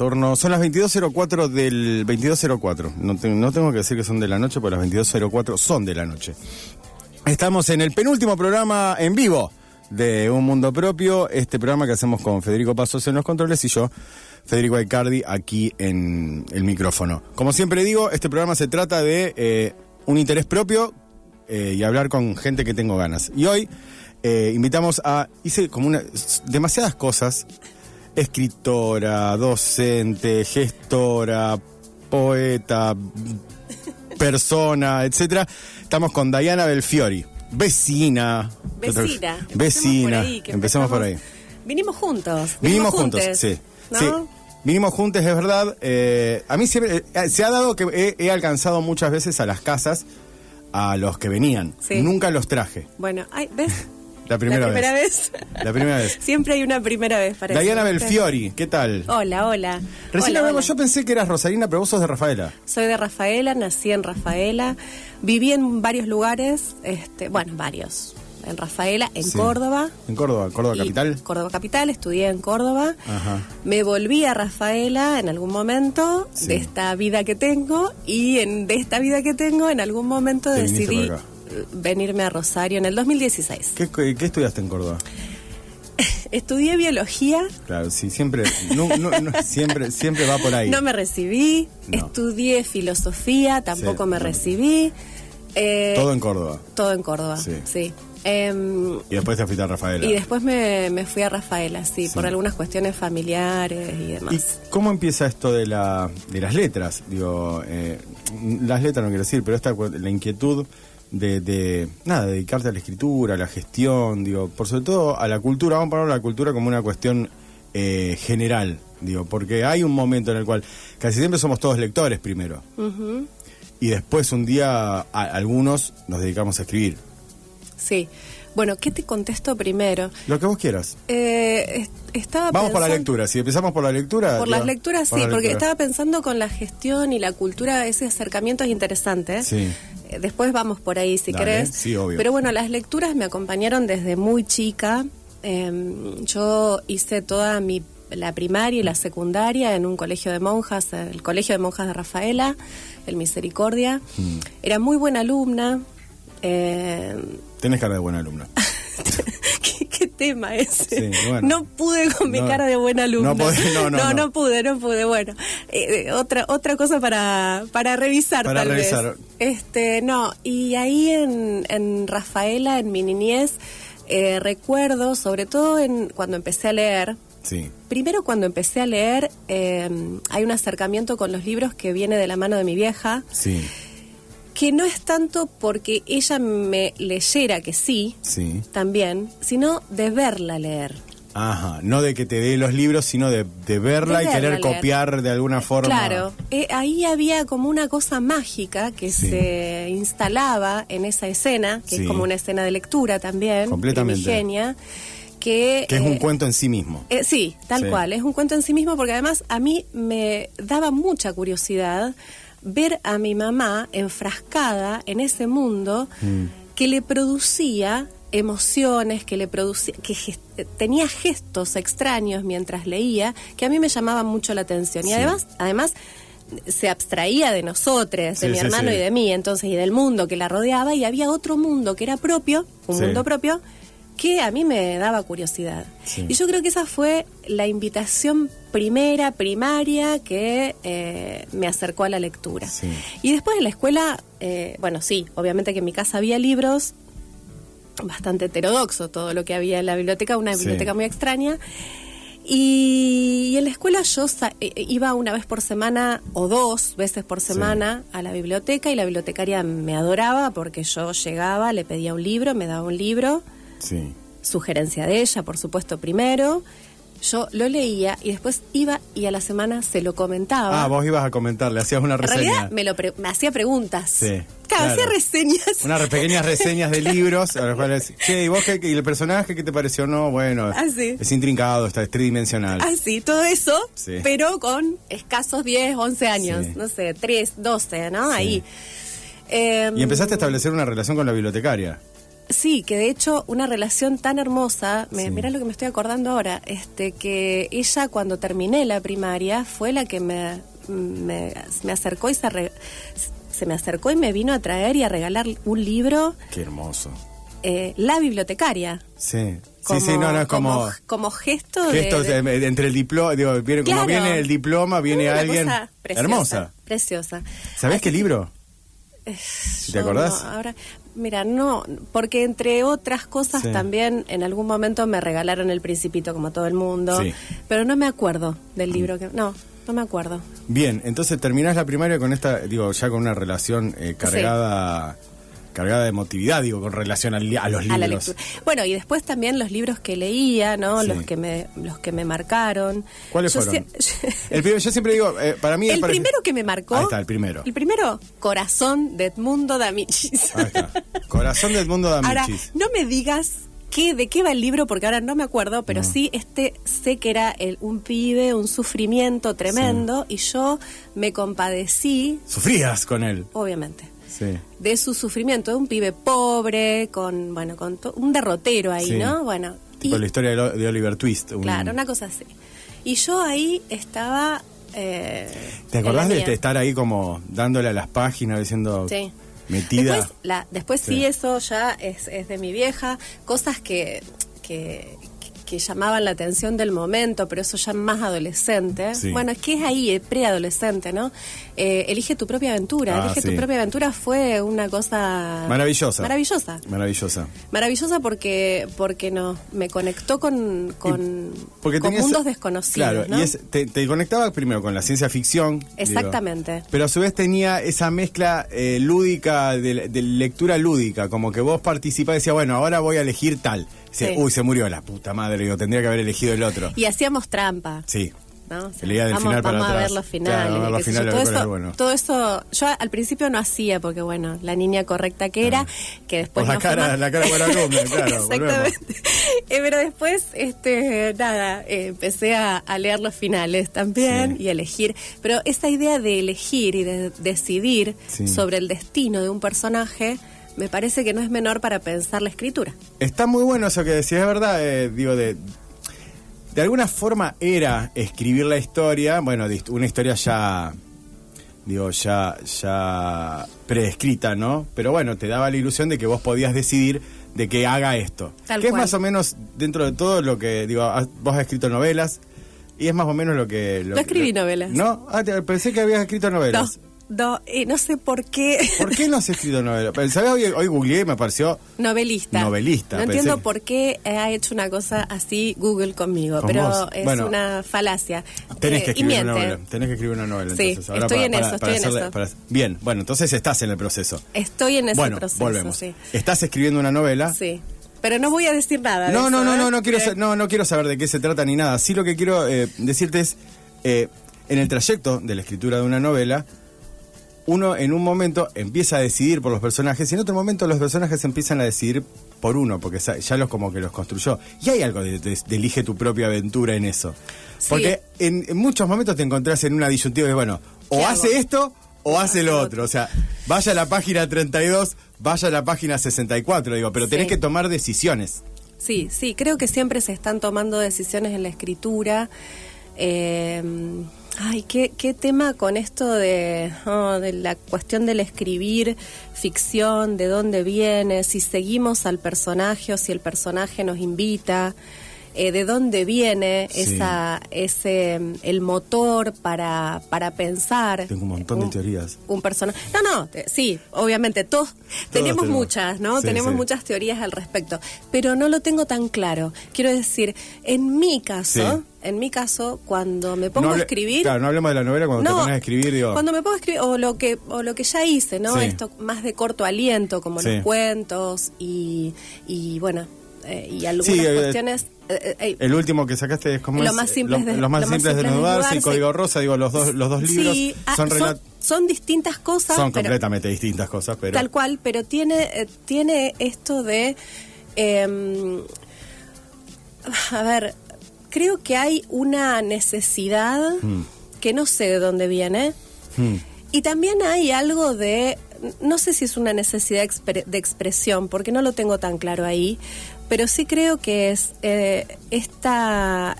Son las 22.04 del 22.04. No, te- no tengo que decir que son de la noche, porque las 22.04 son de la noche. Estamos en el penúltimo programa en vivo de Un Mundo Propio, este programa que hacemos con Federico Pasos en los controles y yo, Federico Aicardi, aquí en el micrófono. Como siempre digo, este programa se trata de eh, un interés propio eh, y hablar con gente que tengo ganas. Y hoy eh, invitamos a, hice como una, demasiadas cosas, escritora, docente, gestora, poeta, persona, etcétera. Estamos con Diana Belfiori, vecina. Vecina. Vecina. Empecemos por ahí. Vinimos juntos. Vinimos juntos, sí. ¿no? Sí. Vinimos juntos, es verdad. Eh, a mí siempre, eh, se ha dado que he, he alcanzado muchas veces a las casas a los que venían. Sí. Nunca los traje. Bueno, ay, ¿ves? La primera, La primera vez. vez. La primera vez. Siempre hay una primera vez para Diana eso. Belfiori, ¿qué tal? Hola, hola. Recién Hola, hablamos, hola. yo pensé que eras Rosarina, pero vos sos de Rafaela. Soy de Rafaela, nací en Rafaela, viví en varios lugares, este, bueno, varios. En Rafaela, en Sí. Córdoba. En Córdoba, Córdoba capital. Córdoba capital, estudié en Córdoba. Ajá. Me volví a Rafaela en algún momento Sí. de esta vida que tengo y en, de esta vida que tengo en algún momento Te decidí venirme a Rosario en el 2016. ¿Qué, qué estudiaste en Córdoba? Estudié biología, Claro, sí, siempre, no, no, no, siempre, siempre va por ahí. no me recibí, estudié filosofía, tampoco Sí, me recibí. eh, Todo en Córdoba. todo en Córdoba, Sí. sí. Em, Y después te fuiste a Rafaela. y después me, me fui a Rafaela, sí, Sí. por algunas cuestiones familiares y ¿Y demás. cómo empieza esto de la de las letras? Digo, eh, las letras no quiero decir, pero esta la inquietud de, de nada, dedicarte a la escritura, a la gestión, digo, por sobre todo a la cultura, vamos a poner la cultura como una cuestión eh, general, digo, porque hay un momento en el cual casi siempre somos todos lectores primero. Y después un día a- algunos nos dedicamos a escribir. Sí. Bueno, ¿qué te contesto primero? Lo que vos quieras. Eh, est- estaba Vamos por la lectura. Si empezamos por la lectura. Por las lecturas, sí, la porque lectura. estaba pensando con la gestión y la cultura, ese acercamiento es interesante. Sí. Eh, Después vamos por ahí si Dale, querés. sí, obvio. Pero bueno, las lecturas me acompañaron desde muy chica. Em, yo hice toda mi la primaria y la secundaria en un colegio de monjas, el colegio de monjas de Rafaela, el Misericordia. Mm. Era muy buena alumna. Em, Tenés cara de buena alumna. ¿Qué, qué tema ese? Sí, bueno. No pude con mi No, cara de buena alumna. no podés, no, no, no. pude, no pude. Bueno, eh, eh, otra otra cosa para, para revisar Para tal revisar. vez. Este, no, y ahí en, en Rafaela, en mi niñez, eh, recuerdo, sobre todo en cuando empecé a leer, Sí. Primero cuando empecé a leer, eh, hay un acercamiento con los libros que viene de la mano de mi vieja, Sí. Que no es tanto porque ella me leyera, que sí, Sí. también, sino de verla leer. Ajá, no de que te dé los libros, sino de, de verla De y querer leer. copiar de alguna forma. Claro, eh, ahí había como una cosa mágica que Sí. se instalaba en esa escena, que Sí. es como una escena de lectura también, Completamente. primigenia, que... Que es un eh, cuento en sí mismo. Eh, sí, tal Sí. cual. Es un cuento en sí mismo porque además a mí me daba mucha curiosidad ver a mi mamá enfrascada en ese mundo Mm. que le producía emociones, que le producía, que tenía gestos extraños mientras leía, que a mí me llamaban mucho la atención. Y Sí. además, además se abstraía de nosotros, de mi sí, hermano y de mí, entonces, y del mundo que la rodeaba, y había otro mundo que era propio, un mundo propio, que a mí me daba curiosidad. Y yo creo que esa fue la invitación primera, primaria, que eh, me acercó a la lectura. Sí. Y después en la escuela, eh, bueno, sí, obviamente que en mi casa había libros, bastante heterodoxo todo lo que había en la biblioteca, una Sí. biblioteca muy extraña. Y, y en la escuela yo sa- eh, iba una vez por semana o dos veces por semana a la biblioteca y la bibliotecaria me adoraba porque yo llegaba, le pedía un libro, me daba un libro, Sí. sugerencia de ella, por supuesto, primero. Yo lo leía y después iba y a la semana se lo comentaba. Ah, vos ibas a comentar, le hacías una en reseña. realidad me, lo pre- me hacía preguntas. Sí, Claro, claro. hacía reseñas. Unas pequeñas reseñas de libros, a los cuales, che, ¿y vos qué, y el personaje qué te pareció? No, bueno, Ah, sí. es intrincado, está, es tridimensional. Así, todo eso, Sí. pero con escasos 10, 11 años, Sí. no sé, 3, 12, ¿no? Sí. Ahí. Eh, Y empezaste a establecer una relación con la bibliotecaria. Sí, que de hecho una relación tan hermosa, me, Sí. mira lo que me estoy acordando ahora, este que ella cuando terminé la primaria fue la que me, me, me acercó y se, re- se me acercó y me vino a traer y a regalar un libro, Qué hermoso. eh, La Bibliotecaria. Sí. Como, sí, sí, no, no, es como... como, gesto de- Gestos de, de- entre el diploma, digo, viene, como Claro. viene el diploma, viene Una alguien. cosa preciosa, Hermosa. Preciosa. ¿Sabés qué libro? Eh, ¿Te acordás? no, ahora, mira, no, porque entre otras cosas Sí. también en algún momento me regalaron el Principito como todo el mundo, Sí. pero no me acuerdo del libro que no, no me acuerdo. Bien, entonces terminás la primaria con esta, digo, ya con una relación eh, cargada, cargada de emotividad, digo, con relación al a, los A la libros. Bueno, y después también los libros que leía, ¿no? Sí. Los que me los que me marcaron. ¿Cuáles Yo fueron? El primero, yo siempre digo, eh, para mí El parece- primero que me marcó. Ahí está, el primero. El primero, Corazón de Edmundo D'Amicis. Ahí está. Corazón del mundo de Ahora, no me digas qué, de qué va el libro, porque ahora no me acuerdo, pero No. sí, este sé que era el- un pibe, un sufrimiento tremendo, y yo me compadecí, Sufrías con él. obviamente, Sí. de su sufrimiento, de un pibe pobre, con, bueno, con un derrotero ahí, Sí. ¿no? Bueno, Tipo y- la historia de, Oliver Twist. un- claro, una cosa así. Y yo ahí estaba... eh, ¿Te acordás de estar ahí como dándole a las páginas, diciendo Sí. metida? Después, la, después sí. Sí. eso ya es, es de mi vieja. Cosas que, que, que llamaban la atención del momento, pero eso ya más adolescente. Sí. Bueno, es que es ahí, preadolescente, ¿no? Eh, elige tu propia aventura. Ah, Elige sí. tu propia aventura fue una cosa... Maravillosa. Maravillosa. Maravillosa. Maravillosa porque porque no me conectó con, con, Porque con tenías- mundos desconocidos. Claro, ¿no? y es- te, te conectaba primero con la ciencia ficción. digo, Exactamente. pero a su vez tenía esa mezcla eh, lúdica, de, de lectura lúdica, como que vos participás y decías, bueno, ahora voy a elegir tal. Dice, Sí. Uy, se murió la puta madre, digo, tendría que haber elegido el otro. Y hacíamos trampa. Sí. ¿no? O sea, Que leía del vamos, final para vamos a ver los finales. Claro, vamos a ver los finales, todo, eso, es bueno. todo eso, yo al principio no hacía, porque bueno, la niña correcta que era, que después la cara- la cara buena alumna, claro, Exactamente. Eh, pero después, este, nada, eh, empecé a, a leer los finales también Sí. y a elegir. Pero esa idea de elegir y de decidir Sí. sobre el destino de un personaje, me parece que no es menor para pensar la escritura. Está muy bueno eso que decías, es verdad, eh, digo, de, de alguna forma era escribir la historia, bueno, una historia ya, digo, ya, ya preescrita, ¿no? Pero bueno, te daba la ilusión de que vos podías decidir de que haga esto. Tal que es más o menos, dentro de todo, lo que, digo, has- vos has escrito novelas, y es más o menos lo que... Lo, No escribí lo- novelas. ¿No? Ah, te- pensé que habías escrito No, novelas. no, eh, no sé por qué. ¿Por qué no has escrito novelas? ¿Sabes? Hoy, hoy googleé y me pareció... Novelista. Novelista, No pensé entiendo por qué ha hecho una cosa así Google conmigo, Con pero vos. es Bueno, una falacia. Tenés Eh, que escribir una novela. Tenés que escribir una novela. Sí, entonces, ahora estoy para- en para- eso, para estoy en eso. Bien, bueno, entonces estás en el proceso. Estoy en ese bueno, proceso, volvemos. sí. Estás escribiendo una novela. Sí. Pero no voy a decir nada. de No, no, eso, no, ¿eh? no, no quiero, no, no quiero saber de qué se trata ni nada. Sí lo que quiero eh, decirte es, eh, en el trayecto de la escritura de una novela, uno en un momento empieza a decidir por los personajes y en otro momento los personajes empiezan a decidir por uno, porque ya los como que los construyó. Y hay algo de, de- de elige tu propia aventura en eso. Sí. Porque en, en muchos momentos te encontrás en una disyuntiva de, bueno, o ¿Qué hace hago? esto o hace lo otro. O sea, vaya a la página 32, vaya a la página 64, digo, pero tenés Sí. que tomar decisiones. Sí, sí, creo que siempre se están tomando decisiones en la escritura. Eh, ay, qué, qué tema con esto de, oh, de la cuestión del escribir ficción, de dónde viene, si seguimos al personaje o si el personaje nos invita. eh, de dónde viene Sí. esa ese mm, el motor para para pensar Tengo un montón de teorías. un personaje. No, no, te- sí, obviamente, todos, tenemos tenemos. muchas, ¿no? Sí, tenemos sí. muchas teorías al respecto, pero no lo tengo tan claro. Quiero decir, en mi caso. En mi caso, cuando me pongo No hable- a escribir, Claro, no hablemos de la novela cuando te pones a escribir, digo. cuando me pongo a escribir o lo que o lo que ya hice, ¿no? Sí. Esto más de corto aliento, como Sí. los cuentos y y bueno eh, y algunas Sí, eh, cuestiones. eh, eh, El último que sacaste es como Lo más simple lo, es de- los más lo más simples de desnudarse y. Código Rosa, digo, los dos, los dos libros sí, ah, son, son, distintas cosas, son pero- completamente distintas cosas, pero Tal cual, pero tiene, tiene esto de... eh, a ver, creo que hay una necesidad Mm. que no sé de dónde viene. Hmm. Y también hay algo de, no sé si es una necesidad expre- de expresión, porque no lo tengo tan claro ahí, pero sí creo que es eh, esta,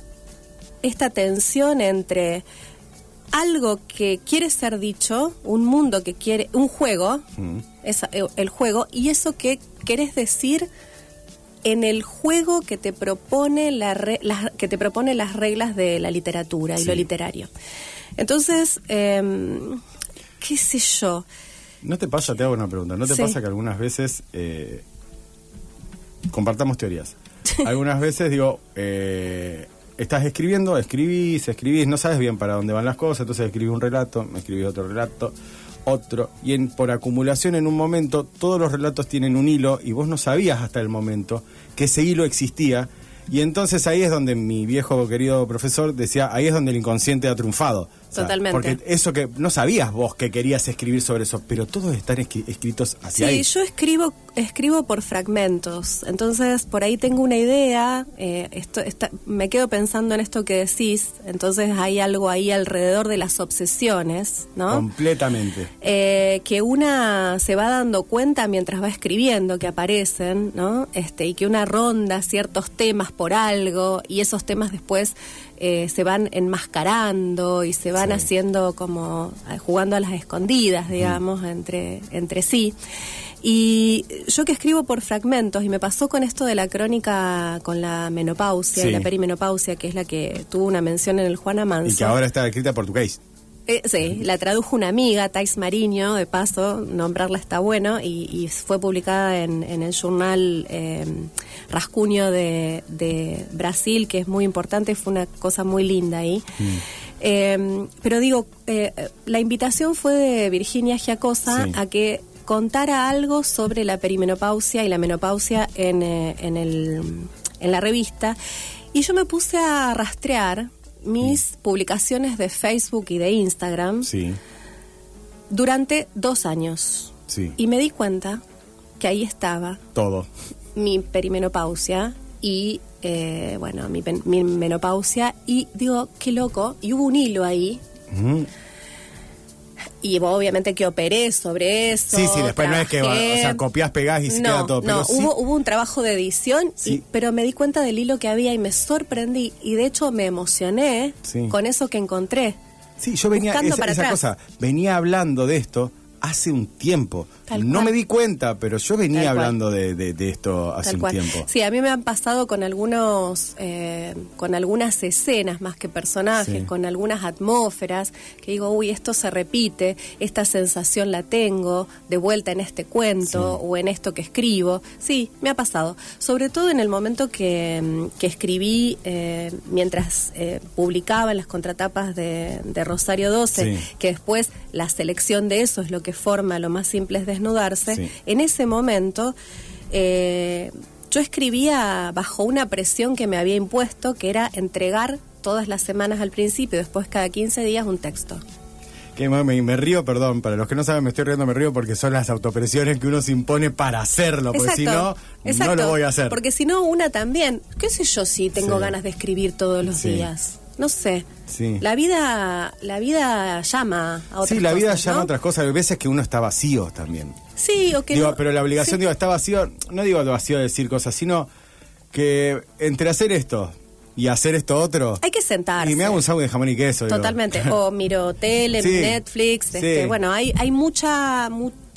esta tensión entre algo que quiere ser dicho, un mundo que quiere, un juego, eh, el juego, y eso que querés decir en el juego que te propone la re- que te propone las reglas de la literatura y Sí. lo literario. Entonces, em, qué sé yo. ¿No te pasa, te hago una pregunta, ¿no te Sí. pasa que algunas veces eh, compartamos teorías? Algunas veces digo, eh, estás escribiendo, escribís, escribís, no sabes bien para dónde van las cosas, entonces escribí un relato, me escribí otro relato, otro, y en, por acumulación en un momento todos los relatos tienen un hilo y vos no sabías hasta el momento que ese hilo existía. Y entonces ahí es donde mi viejo querido profesor decía, ahí es donde el inconsciente ha triunfado. O sea, Totalmente. Porque eso que no sabías vos que querías escribir sobre eso, pero todos están escri- escritos hacia Sí, ahí. yo escribo escribo por fragmentos, entonces por ahí tengo una idea, eh, esto, está- me quedo pensando en esto que decís, entonces hay algo ahí alrededor de las obsesiones, ¿no? Completamente. Eh, que una se va dando cuenta mientras va escribiendo que aparecen, ¿no? Este, y que una ronda ciertos temas por algo y esos temas después eh, se van enmascarando y se van Sí. haciendo como eh, jugando a las escondidas, digamos, entre, entre sí. Y yo que escribo por fragmentos, y me pasó con esto de la crónica con la menopausia y la perimenopausia, que es la que tuvo una mención en el Juana Manso. Y que ahora está escrita portugués. Eh, sí, la tradujo una amiga, Thais Mariño, de paso, nombrarla está bueno, y, y fue publicada en, en el journal eh, Rascuño de, de Brasil, que es muy importante, fue una cosa muy linda ahí. Eh, pero digo, eh, la invitación fue de Virginia Giacosa Sí. a que contara algo sobre la perimenopausia y la menopausia en, eh, en, el, en la revista, y yo me puse a rastrear mis publicaciones de Facebook y de Instagram Sí, durante dos años. sí. Y me di cuenta que ahí estaba Todo. mi perimenopausia y, eh, bueno, mi, menopausia. Y digo, qué loco. Y hubo un hilo ahí. Mm. Y obviamente que operé sobre eso. Sí, sí, después no es que, o sea, copias, pegás y se no, queda todo. Pero no, sí, hubo, hubo un trabajo de edición, y- pero me di cuenta del hilo que había y me sorprendí. Y de hecho me emocioné Sí. con eso que encontré. sí, yo venía, esa, para esa cosa, venía hablando de esto hace un tiempo. Tal no cual. me di cuenta, pero yo venía Tal hablando de, de- de esto hace Tal un cual. tiempo. Sí, a mí me han pasado con algunos, eh, con algunas escenas más que personajes, Sí. con algunas atmósferas, que digo, uy, esto se repite, esta sensación la tengo de vuelta en este cuento Sí. o en esto que escribo. Sí, me ha pasado. Sobre todo en el momento que, mm, que escribí eh, mientras eh, publicaba las contratapas de, de Rosario 12, Sí. que después la selección de eso es lo que forma lo más simple es desnudarse. Sí. En ese momento, eh, yo escribía bajo una presión que me había impuesto, que era entregar todas las semanas al principio, después cada 15 días un texto. Que me, me- río, perdón, para los que no saben, me estoy riendo, me río porque son las autopresiones que uno se impone para hacerlo, porque si no, no lo voy a hacer. Porque si no, una también. ¿Qué sé yo si tengo Sí. ganas de escribir todos los Sí. días? No sé. Sí. La vida, la vida llama a otras Sí, la vida cosas, llama ¿no? a otras cosas, hay veces que uno está vacío también. Sí, o que Digo, no- pero la obligación, sí. digo, está vacío, no digo vacío de decir cosas, sino que entre hacer esto y hacer esto otro. Hay que sentarse. Y me hago un sándwich de jamón y queso. digo. Totalmente. O miro tele, Sí, Netflix. este, bueno, hay, hay mucha,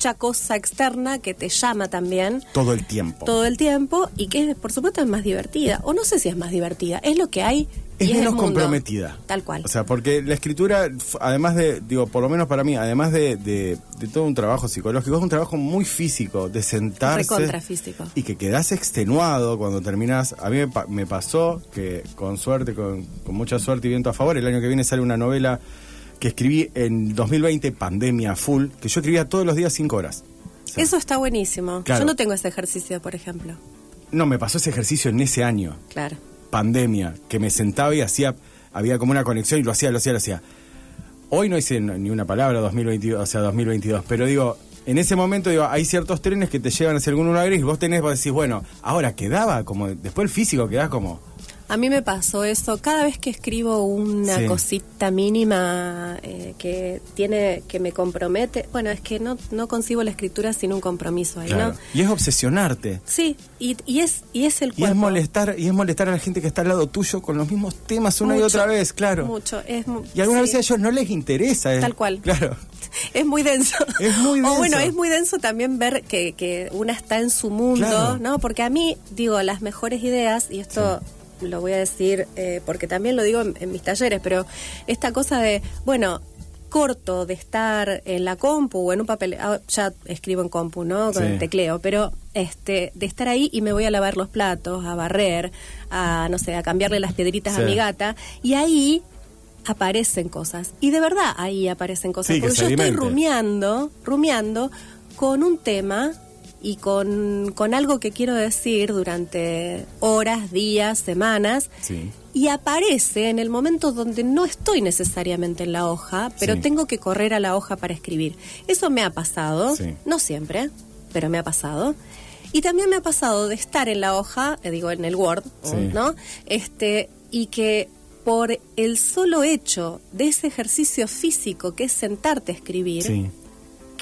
mucha cosa externa que te llama también Todo el tiempo. todo el tiempo y que por supuesto es más divertida. O no sé si es más divertida. Es lo que hay. es y menos comprometida. Tal cual. O sea, porque la escritura, además de, digo, por lo menos para mí, además de, de- de todo un trabajo psicológico, es un trabajo muy físico, de sentarse. Físico. Y que quedás extenuado cuando terminas. A mí me, me pasó que, con suerte, con, con mucha suerte y viento a favor, el año que viene sale una novela que escribí en 2020, pandemia full, que yo escribía todos los días cinco horas. O sea, Eso está buenísimo. Claro. Yo no tengo ese ejercicio, por ejemplo. No, me pasó ese ejercicio en ese año. Claro. pandemia, que me sentaba y hacía, había como una conexión y lo hacía, lo hacía, lo hacía. Hoy no hice ni una palabra 2022, o sea, 2022, pero digo, en ese momento digo, hay ciertos trenes que te llevan hacia algún lugar y vos tenés, vos decís, bueno, ahora quedaba como, después el físico quedás como, A mí me pasó eso. Cada vez que escribo una Sí. cosita mínima eh, que tiene que me compromete, bueno, es que no, no concibo la escritura sin un compromiso ahí, Claro. ¿no? Y es obsesionarte. Sí, y, y es y es el Y cuerpo. es molestar, y es molestar a la gente que está al lado tuyo con los mismos temas una y otra vez, claro. Mucho, es mu- Y algunas sí. veces a ellos no les interesa. eh. Tal cual. Claro. Es muy denso. Es muy O bueno, denso. es muy denso también ver que, que una está en su mundo, Claro. ¿no? Porque a mí, digo, las mejores ideas, y esto lo voy a decir eh, porque también lo digo en, en mis talleres, pero esta cosa de, bueno, corto de estar en la compu o en un papel, ah, ya escribo en compu, ¿no? Con Sí. el tecleo, pero este de estar ahí y me voy a lavar los platos, a barrer, a, no sé, a cambiarle las piedritas Sí. a mi gata, y ahí aparecen cosas. Y de verdad ahí aparecen cosas. Sí, porque yo estoy rumiando, rumiando con un tema y con, con algo que quiero decir durante horas, días, semanas. Sí. Y aparece en el momento donde no estoy necesariamente en la hoja, pero Sí. tengo que correr a la hoja para escribir. Eso me ha pasado, Sí. no siempre, pero me ha pasado. Y también me ha pasado de estar en la hoja, eh, digo en el Word. ¿no? Este, y que por el solo hecho de ese ejercicio físico que es sentarte a escribir, Sí.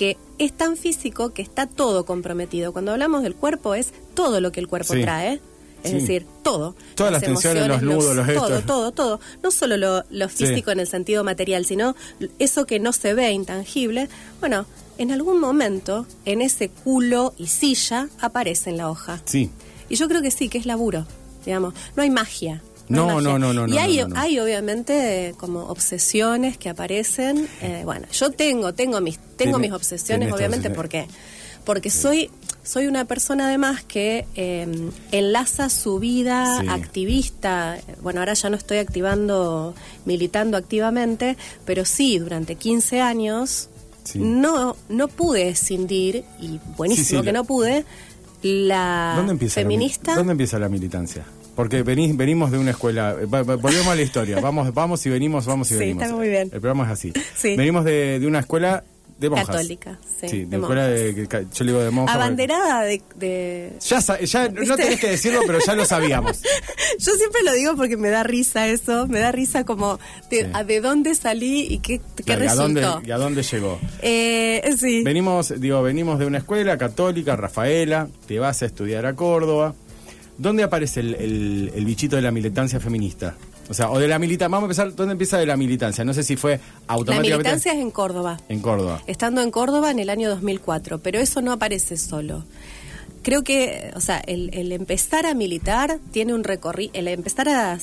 Que es tan físico que está todo comprometido. Cuando hablamos del cuerpo es todo lo que el cuerpo Sí. trae. Es Sí. decir, todo. Todas las tensiones, los nudos, los Todo, gestos. todo, todo. No solo lo, lo Sí. físico en el sentido material, sino eso que no se ve, intangible. Bueno, en algún momento, en ese culo y silla, aparece en la hoja. Sí. Y yo creo que sí, que es laburo, digamos. No hay magia. No, magia. no, no, no, Y no, hay, no, no. hay obviamente como obsesiones que aparecen. eh, bueno, yo tengo, tengo mis, tengo mis obsesiones, obviamente, estas ¿por qué? Porque soy, soy una persona además que eh, enlaza su vida Sí. activista. Bueno, ahora ya no estoy activando, militando activamente, pero sí, durante 15 años Sí. no, no pude escindir, y buenísimo Sí, que la- no pude, la ¿Dónde empieza la mi- feminista. ¿Dónde empieza la militancia? Porque venís, venimos de una escuela, eh, volvemos a la historia, vamos, vamos y venimos, vamos y Sí, venimos. está muy bien. El programa es así. Sí. Venimos de, de una escuela de monjas. Católica, sí, Sí, de, de escuela de, yo le digo de monjas. Abanderada de, de- Ya, ya no tenés que decirlo, pero ya lo sabíamos. Yo siempre lo digo porque me da risa eso, me da risa como de, a de dónde salí y qué, qué Claro, ¿y a dónde, resultó. y a dónde llegó? Eh, sí. Venimos, digo, venimos de una escuela católica, Rafaela, te vas a estudiar a Córdoba. ¿Dónde aparece el, el- el bichito de la militancia feminista? O sea, o de la militancia, vamos a empezar, ¿dónde empieza de la militancia? No sé si fue La automáticamente militancia es en Córdoba. en Córdoba. Estando en Córdoba en el año 2004, pero eso no aparece solo. Creo que, o sea, el, el empezar a militar tiene un recorrido, el empezar a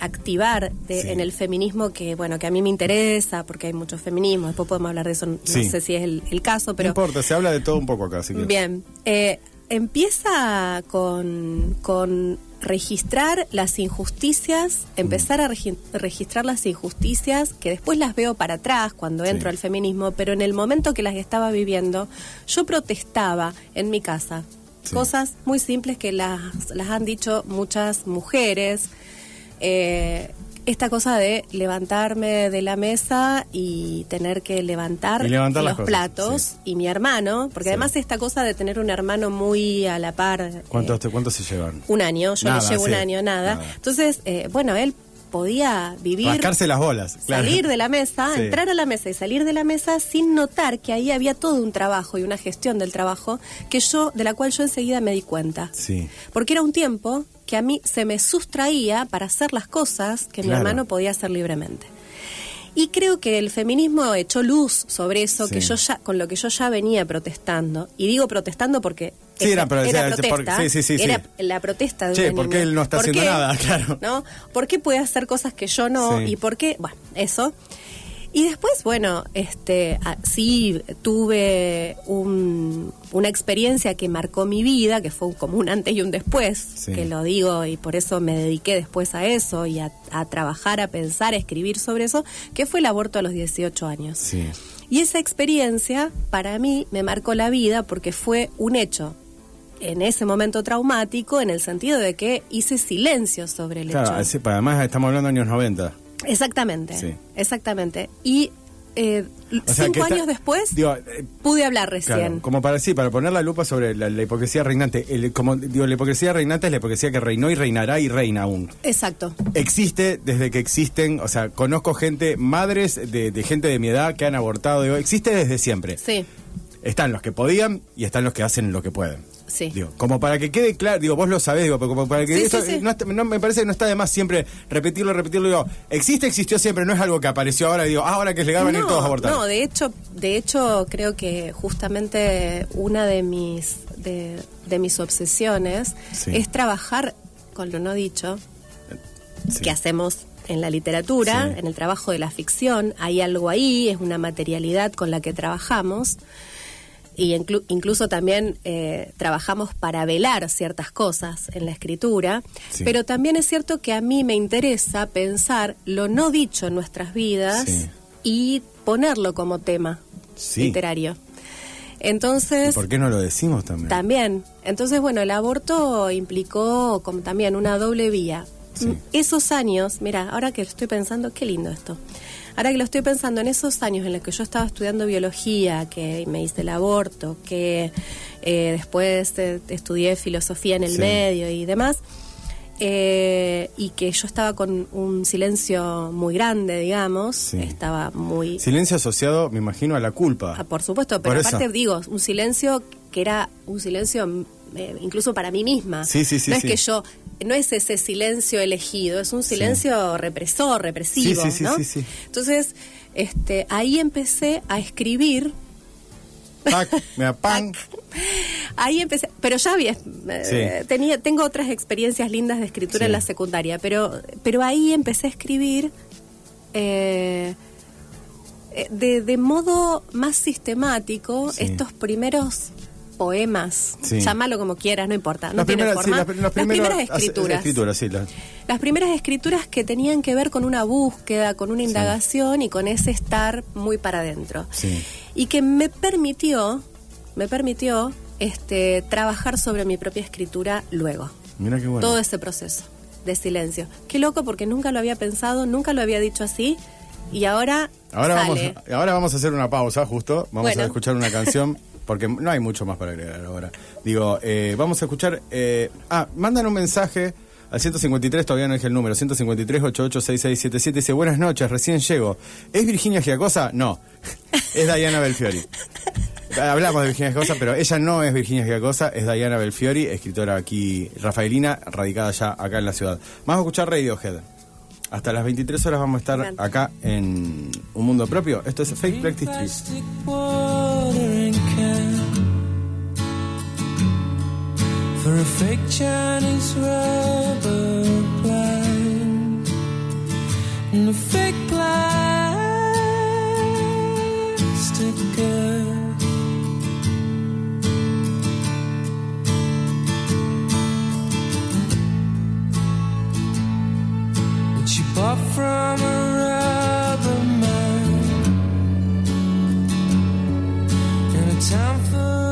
activar de- Sí. en el feminismo que, bueno, que a mí me interesa, porque hay mucho feminismo, después podemos hablar de eso, no Sí. sé si es el, el caso, pero... no importa, se habla de todo un poco acá, así que... Bien, eh, empieza con, con registrar las injusticias, empezar a regi- registrar las injusticias, que después las veo para atrás cuando Sí. entro al feminismo, pero en el momento que las estaba viviendo, yo protestaba en mi casa. Sí. Cosas muy simples que las, las han dicho muchas mujeres. Eh, esta cosa de levantarme de la mesa y tener que levantar, los cosas, platos sí. y mi hermano, porque Sí. además esta cosa de tener un hermano muy a la par. ¿Cuántos, eh, te- ¿Cuántos se llevan? un año, yo Nada, le llevo sí, un año, nada. nada. Entonces, eh, bueno, él podía vivir, Rascarse las bolas. claro. salir de la mesa, Sí. entrar a la mesa y salir de la mesa sin notar que ahí había todo un trabajo y una gestión del trabajo que yo, de la cual yo enseguida me di cuenta. Sí. Porque era un tiempo que a mí se me sustraía para hacer las cosas que mi hermano podía hacer libremente. Y creo que el feminismo echó luz sobre eso Sí. que yo ya, con lo que yo ya venía protestando. Y digo protestando porque Sí, era, era decía, protesta, por- sí, sí, sí, era la protesta de Che, ¿por qué él no está ¿Por haciendo qué? nada? Claro. ¿No? ¿Por qué puede hacer cosas que yo no? Y por qué, bueno, eso. Y después, bueno, este, sí tuve un- una experiencia que marcó mi vida, que fue como un antes y un después, Sí. que lo digo y por eso me dediqué después a eso y a, a trabajar, a pensar, a escribir sobre eso, que fue el aborto a los 18 años. Sí. Y esa experiencia para mí me marcó la vida porque fue un hecho en ese momento traumático en el sentido de que hice silencio sobre el Claro, hecho. así- además estamos hablando de años 90. Exactamente, Sí. exactamente. Y eh, O sea, que cinco está- años después digo, eh, pude hablar Claro, recién. como para sí, para poner la lupa sobre la, la hipocresía reinante. El- como digo, la hipocresía reinante es la hipocresía que reinó y reinará y reina aún. Exacto. Existe desde que existen, o sea, conozco gente, madres de, de gente de mi edad que han abortado, digo, existe desde siempre. Sí, Están los que podían y están los que hacen lo que pueden. Sí. Digo, como para que quede claro, digo, vos lo sabés, digo, pero como para que Sí, esto, sí, sí. No, está- no- me parece que no está de más siempre repetirlo, repetirlo, digo, existe, existió siempre, no es algo que apareció ahora, digo, ah, ahora que es legal van a ir todos a abortar. No, de hecho, de hecho creo que justamente una de mis de, de mis obsesiones es trabajar con lo no dicho que hacemos en la literatura, en el trabajo de la ficción, hay algo ahí, es una materialidad con la que trabajamos y inclu- incluso también eh, trabajamos para velar ciertas cosas en la escritura, Sí. pero también es cierto que a mí me interesa pensar lo no dicho en nuestras vidas Sí. y ponerlo como tema Sí. literario. ¿Y Entonces, ¿Por qué no lo decimos también? también. Entonces, bueno, el aborto implicó como también una doble vía. Mm, Esos años, mira, ahora que estoy pensando, qué lindo esto. Ahora que lo estoy pensando, en esos años en los que yo estaba estudiando biología, que me hice el aborto, que eh, después eh, estudié filosofía en el Sí. medio y demás, eh, y que yo estaba con un silencio muy grande, digamos, Sí. estaba muy... Silencio asociado, me imagino, a la culpa. Ah, por supuesto, pero Por eso. aparte digo, un silencio que era un silencio eh, incluso para mí misma. Sí, sí, sí, No sí. es que yo, no es ese silencio elegido, es un silencio represor, represivo, Sí, sí, sí, ¿no? Entonces, este, ahí empecé a escribir. Tac, me da pan. Ahí empecé, pero ya había, eh, Sí. tenía, tengo otras experiencias lindas de escritura en la secundaria, pero, pero ahí empecé a escribir eh, eh, de, de modo más sistemático estos primeros poemas, Sí. llámalo como quieras, no importa, no Las tiene primeras, sí, forma. las- las Las primeros- primeras escrituras. escrituras, sí, las- Las primeras escrituras que tenían que ver con una búsqueda, con una indagación y con ese estar muy para adentro. Y que me permitió, me permitió este, trabajar sobre mi propia escritura luego. Mira qué bueno. Todo ese proceso de silencio. Qué loco porque nunca lo había pensado, nunca lo había dicho así y ahora, Ahora vamos, sale. ahora vamos a hacer una pausa, justo. Vamos Bueno. a escuchar una canción, porque no hay mucho más para agregar ahora. Digo, eh, vamos a escuchar. eh, ah, mandan un mensaje al 153, todavía no dije el número, 153-886677. Dice: Buenas noches, recién llego. ¿Es Virginia Giacosa? No, es Diana Belfiori. Hablamos de Virginia Giacosa, pero ella no es Virginia Giacosa, es Diana Belfiori, escritora aquí, rafaelina, radicada ya acá en la ciudad. Vamos a escuchar Radiohead. Hasta las 23 horas vamos a estar acá en Un Mundo Propio. Esto es Fake Practice Street. For a fake Chinese rubber plant and a fake plastic girl. Which you bought from a rubber man in a town full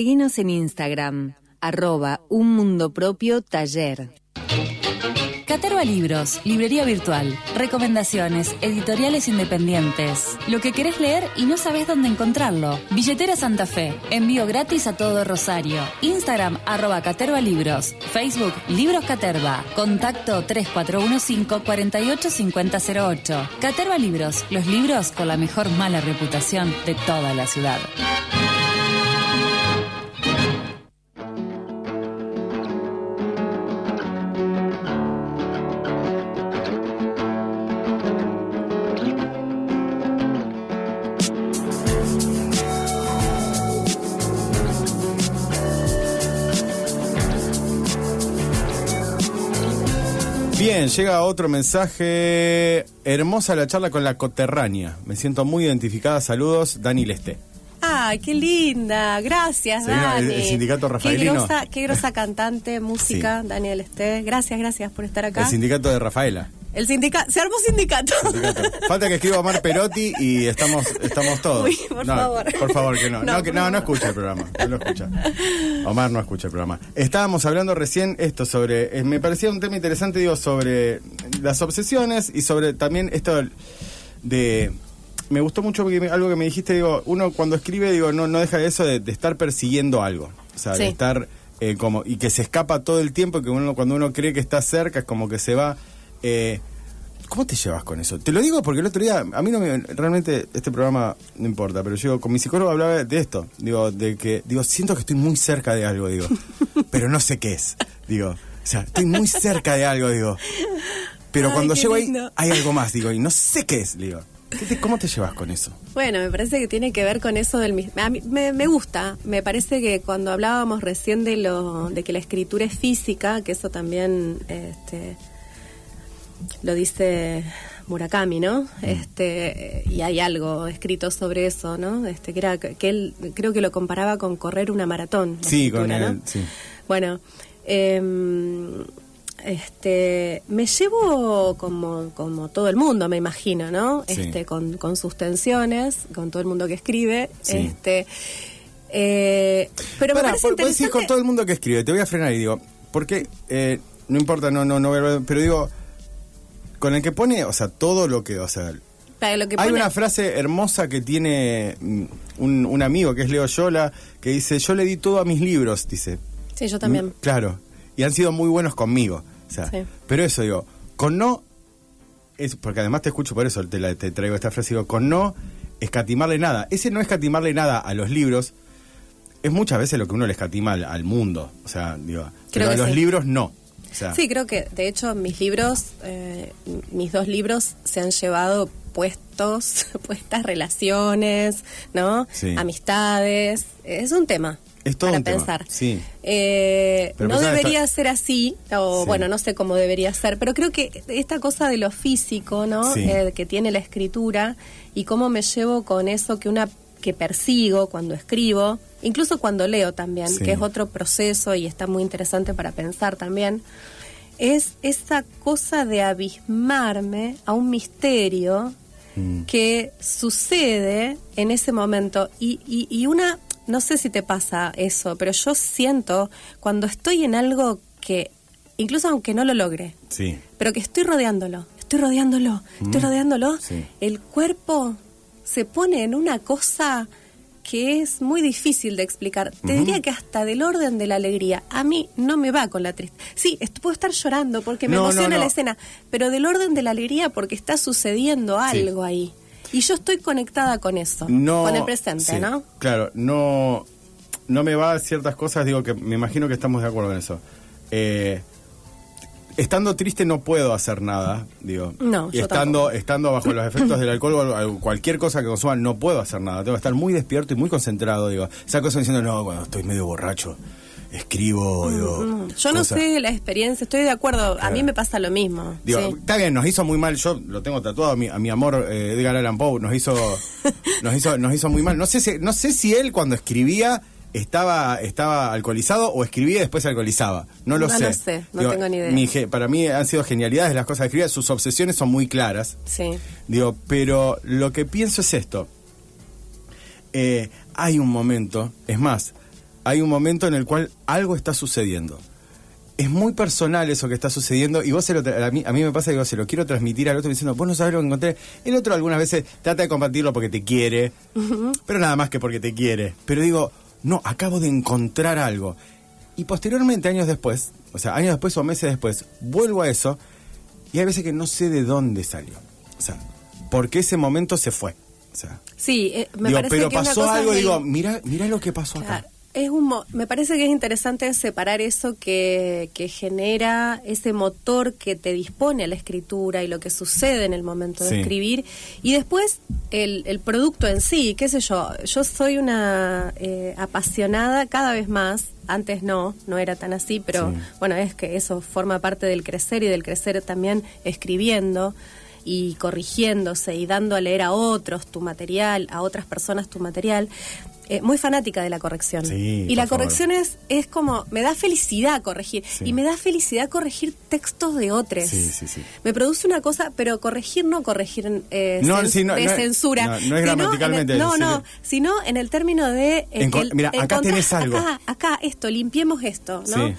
Seguinos en Instagram, arroba un mundo propio taller. Caterva Libros, librería virtual, recomendaciones, editoriales independientes, lo que querés leer y no sabés dónde encontrarlo. Billetera Santa Fe, envío gratis a todo Rosario. Instagram arroba Caterva Libros, Facebook Libros Caterva, contacto 3415 485008. Caterva Libros, los libros con la mejor mala reputación de toda la ciudad. Llega otro mensaje. Hermosa la charla con la coterránea. Me siento muy identificada. Saludos, Dani Leste. Ay, qué linda. Gracias, Se Dani. el- el sindicato Qué rafaelino. grosa, qué grosa cantante, música, Daniel Esté. Gracias, gracias por estar acá. El sindicato de Rafaela. El sindicato, se armó sindicato. Sindicato. Falta que escriba Omar Perotti y estamos estamos todos. Uy, por no, favor. Por favor, que no. No, No, que, por no, no favor. escucha el programa. No lo escucha. Omar no escucha el programa. Estábamos hablando recién esto sobre. eh, me parecía un tema interesante, digo, sobre las obsesiones y sobre también esto de. Me gustó mucho algo que me dijiste, digo, uno cuando escribe, digo, no, no deja de eso de, de estar persiguiendo algo. O sea, de estar eh, como. y que se escapa todo el tiempo, que uno cuando uno cree que está cerca es como que se va. Eh, ¿Cómo te llevas con eso? Te lo digo porque el otro día, a mí no me, realmente este programa no importa, pero yo con mi psicólogo hablaba de esto, digo, de que, digo, siento que estoy muy cerca de algo, digo, pero no sé qué es, digo, o sea, estoy muy cerca de algo, digo, pero Ay, cuando llego ahí hay algo más, digo, y no sé qué es, digo. ¿Qué te- ¿Cómo te llevas con eso? Bueno, me parece que tiene que ver con eso del mis- a mí me, me gusta, me parece que cuando hablábamos recién de lo de que la escritura es física, que eso también este lo dice Murakami, ¿no? Mm. Este y hay algo escrito sobre eso, ¿no? Este que era que él creo que lo comparaba con correr una maratón. Sí, con sí. Bueno, em, este, me llevo como, como todo el mundo, me imagino, ¿no? Sí. Este, con, con sus tensiones, con todo el mundo que escribe. Sí. Este, eh, pero me vos- vos decís interesante. con todo el mundo que escribe, te voy a frenar y digo, porque eh, no importa, no, no, no, voy a hablar, pero digo, con el que pone, o sea, todo lo que, o sea, Para lo que Hay una frase hermosa que tiene mm, un, un amigo que es Leo Yola, que dice, yo le di todo a mis libros, dice. Sí, yo también. Mm, Claro, y han sido muy buenos conmigo. O sea, Sí. Pero eso digo, con no, es, porque además te escucho por eso, te, la- te traigo esta frase, digo, con no escatimarle nada. Ese no escatimarle nada a los libros es muchas veces lo que uno le escatima al, al mundo. O sea, digo, pero que a los sí. libros no. O sea, Sí, creo que de hecho mis libros, eh, mis dos libros se han llevado puestos, puestas relaciones, ¿no? Sí. Amistades. Es un tema. Es todo para un tema, pensar. sí. Eh, no debería ser así, o Sí. bueno, no sé cómo debería ser, pero creo que esta cosa de lo físico, ¿no? Sí. Eh, que tiene la escritura y cómo me llevo con eso que una que persigo cuando escribo, incluso cuando leo también, Sí. que es otro proceso y está muy interesante para pensar también, es esa cosa de abismarme a un misterio Mm. que sucede en ese momento y, y, y una no sé si te pasa eso, pero yo siento cuando estoy en algo que, incluso aunque no lo logre, Sí. pero que estoy rodeándolo, estoy rodeándolo, estoy Mm. rodeándolo, Sí. el cuerpo se pone en una cosa que es muy difícil de explicar. Te diría que hasta del orden de la alegría. A mí no me va con la tristeza. Sí, puedo estar llorando porque me No, emociona no. la escena, pero del orden de la alegría porque está sucediendo algo ahí. Y yo estoy conectada con eso, No, con el presente, sí, ¿no? Claro, no, no me va a ciertas cosas, digo que me imagino que estamos de acuerdo en eso. Eh, estando triste no puedo hacer nada, digo. No, y yo estando, tampoco. estando bajo los efectos del alcohol o al- cualquier cosa que consuma, no puedo hacer nada. Tengo que estar muy despierto y muy concentrado, digo. Esa cosa diciendo, no, cuando estoy medio borracho, escribo, digo. Mm, Yo no sé la experiencia, estoy de acuerdo. A mí me pasa lo mismo. Digo, sí. está bien, nos hizo muy mal, yo lo tengo tatuado, a mi, a mi amor eh, Edgar Allan Poe, nos hizo, nos hizo, nos hizo muy mal. No sé si, no sé si él cuando escribía estaba, estaba alcoholizado o escribía y después se alcoholizaba. No lo No sé. lo sé, no tengo ni idea. mi para mí han sido genialidades las cosas que escribía, sus obsesiones son muy claras. Sí. Digo, pero lo que pienso es esto. Eh, hay un momento, es más, hay un momento en el cual algo está sucediendo. Es muy personal eso que está sucediendo y vos se lo tra- a mí, a mí me pasa que digo, se lo quiero transmitir al otro diciendo, vos no sabés lo que encontré. El otro algunas veces trata de compartirlo porque te quiere, pero nada más que porque te quiere. Pero digo, no, acabo de encontrar algo. Y posteriormente, años después, o sea, años después o meses después, vuelvo a eso y hay veces que no sé de dónde salió. O sea, porque ese momento se fue. O sea, Sí, eh, me digo, parece pero que una pasó cosa algo, el- digo, mira, mira lo que pasó Claro, acá. Es un me parece que es interesante separar eso que, que genera ese motor que te dispone a la escritura y lo que sucede en el momento de Sí. escribir y después el, el producto en sí, qué sé yo, yo soy una eh, apasionada cada vez más, antes no, no era tan así, pero Sí. bueno, es que eso forma parte del crecer y del crecer también escribiendo y corrigiéndose y dando a leer a otros tu material, a otras personas tu material. Eh, muy fanática de la corrección. Sí, y la favor. corrección es, es como, me da felicidad corregir. Sí. Y me da felicidad corregir textos de otros. Sí, sí, sí. Me produce una cosa, pero corregir no corregir eh, No, de no censura. no, no es sino en el- No, no, sino en el término de... eh, Enco- el- mira, acá encontrar- tenés algo. Acá, acá, esto, limpiemos esto, ¿no? Sí.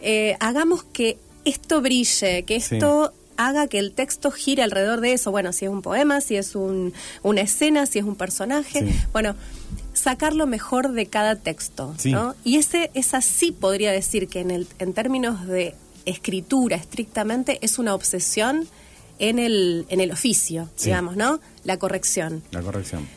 Eh, hagamos que esto brille, que esto haga que el texto gire alrededor de eso. Bueno, si es un poema, si es un, una escena, si es un personaje. Bueno, sacar lo mejor de cada texto, Sí. ¿no? Y ese, esa sí podría decir que en, el, en términos de escritura estrictamente es una obsesión en el, en el oficio, Sí. digamos, ¿no? La corrección. La corrección.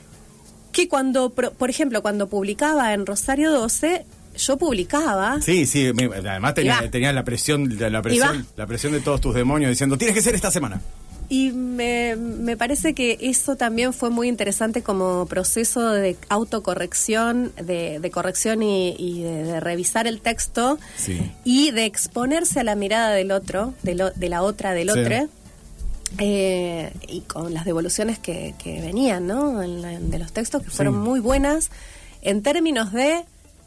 Que cuando, por ejemplo, cuando publicaba en Rosario 12, yo publicaba Sí, sí, además tenía, tenía la presión, la, presión, la presión de todos tus demonios diciendo, tienes que ser esta semana. Y me, me parece que eso también fue muy interesante como proceso de autocorrección, de, de corrección y, y de, de revisar el texto Sí. y de exponerse a la mirada del otro, de, lo- de la otra, del Sí. otro. eh, y con las devoluciones que, que venían, ¿no? En la- de los textos que fueron Sí. muy buenas en términos de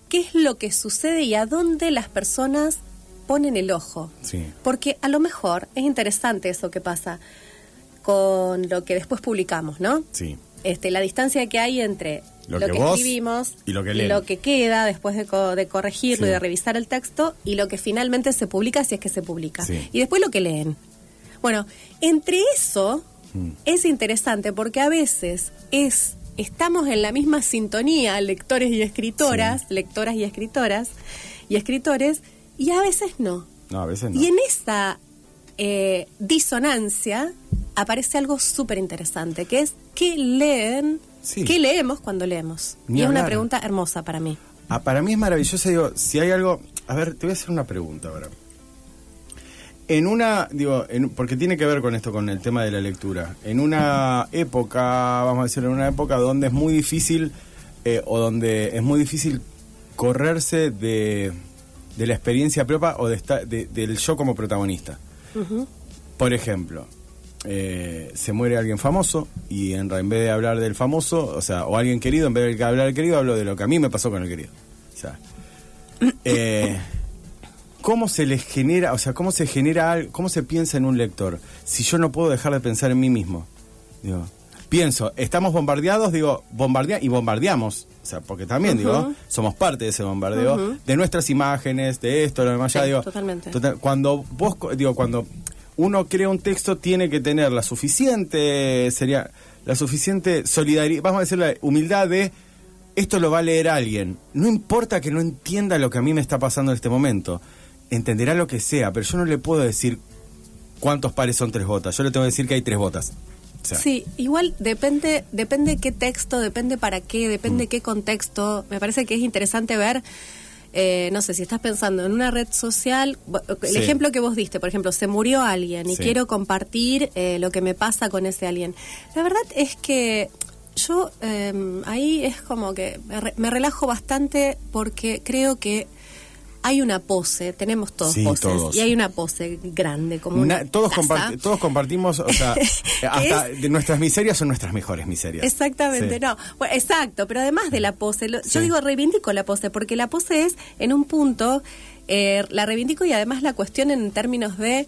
qué es lo que sucede y a dónde las personas ponen el ojo. Porque a lo mejor es interesante eso que pasa con lo que después publicamos, ¿no? Sí. Este, la distancia que hay entre Lo lo, que que, escribimos y lo que leen. que queda después de, co- de corregirlo Sí. y de revisar el texto y lo que finalmente se publica si es que se publica. Sí. Y después lo que leen. Bueno, entre eso Mm. es interesante porque a veces es estamos en la misma sintonía, lectores y escritoras, lectoras y escritoras y escritores, y a veces no. No, a veces no. Y en esa eh, disonancia aparece algo súper interesante, que es qué leen, Sí. qué leemos cuando leemos. Ni y es una pregunta hermosa para mí. Ah, para mí es maravilloso, digo, si hay algo... A ver, te voy a hacer una pregunta ahora. En una, digo, en- porque tiene que ver con esto, con el tema de la lectura. En una época, vamos a decir, en una época donde es muy difícil, eh, o donde es muy difícil correrse de, de la experiencia propia o de estar, de- del yo como protagonista. Por ejemplo, eh, se muere alguien famoso y en, en vez de hablar del famoso, o sea, o alguien querido, en vez de hablar del querido, hablo de lo que a mí me pasó con el querido. O sea, eh, ¿cómo se les genera, o sea, cómo se genera, cómo se piensa en un lector si yo no puedo dejar de pensar en mí mismo? Digo, pienso, estamos bombardeados, digo, bombardea y bombardeamos. O sea, porque también, digo, somos parte de ese bombardeo, de nuestras imágenes, de esto, lo demás, ya digo. totalmente. total- cuando vos, digo, cuando uno crea un texto, tiene que tener la suficiente, sería, la suficiente solidaridad, vamos a decir, la humildad de. Esto lo va a leer alguien. No importa que no entienda lo que a mí me está pasando en este momento. Entenderá lo que sea, pero yo no le puedo decir cuántos pares son tres botas. Yo le tengo que decir que hay tres botas. Sí, igual depende, depende qué texto, depende para qué, Mm. depende qué contexto. Me parece que es interesante ver, eh, no sé, si estás pensando en una red social, el Sí. ejemplo que vos diste, por ejemplo, se murió alguien y Sí. quiero compartir eh, lo que me pasa con ese alguien. La verdad es que yo eh, ahí es como que me relajo bastante porque creo que hay una pose, tenemos todos Sí, poses, todos. y hay una pose grande como na- una todos, taza. comparti- todos compartimos, o sea, hasta de nuestras miserias son nuestras mejores miserias. Exactamente, Sí. no. Bueno, exacto, pero además de la pose, lo- Sí. yo digo reivindico la pose, porque la pose es en un punto, eh, la reivindico y además la cuestión en términos de,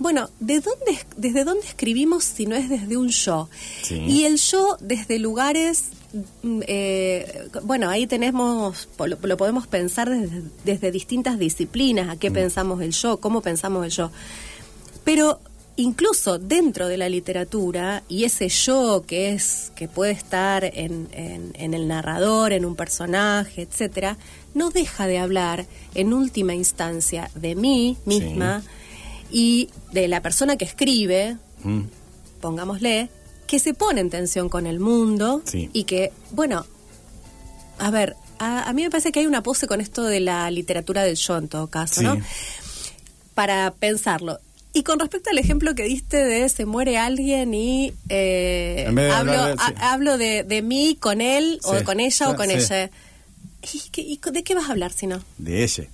bueno, ¿de dónde, es- ¿desde dónde escribimos si no es desde un yo? Sí. Y el yo desde lugares, mm, eh, bueno, ahí tenemos, lo, lo podemos pensar desde, desde distintas disciplinas, a qué Mm. pensamos el yo, cómo pensamos el yo. Pero incluso dentro de la literatura y ese yo que es que puede estar en, en- en el narrador, en un personaje, etcétera, no deja de hablar en última instancia de mí misma y de la persona que escribe, Mm. pongámosle, que se pone en tensión con el mundo Sí. y que, bueno, a ver, a, a mí me parece que hay una pose con esto de la literatura del yo en todo caso, Sí. ¿no? Para pensarlo. Y con respecto al ejemplo que diste de se muere alguien y eh, de hablo, de- sí. hablo de, de mí con él o con ella o con ella. ¿Y, y de qué vas a hablar si no? De ella.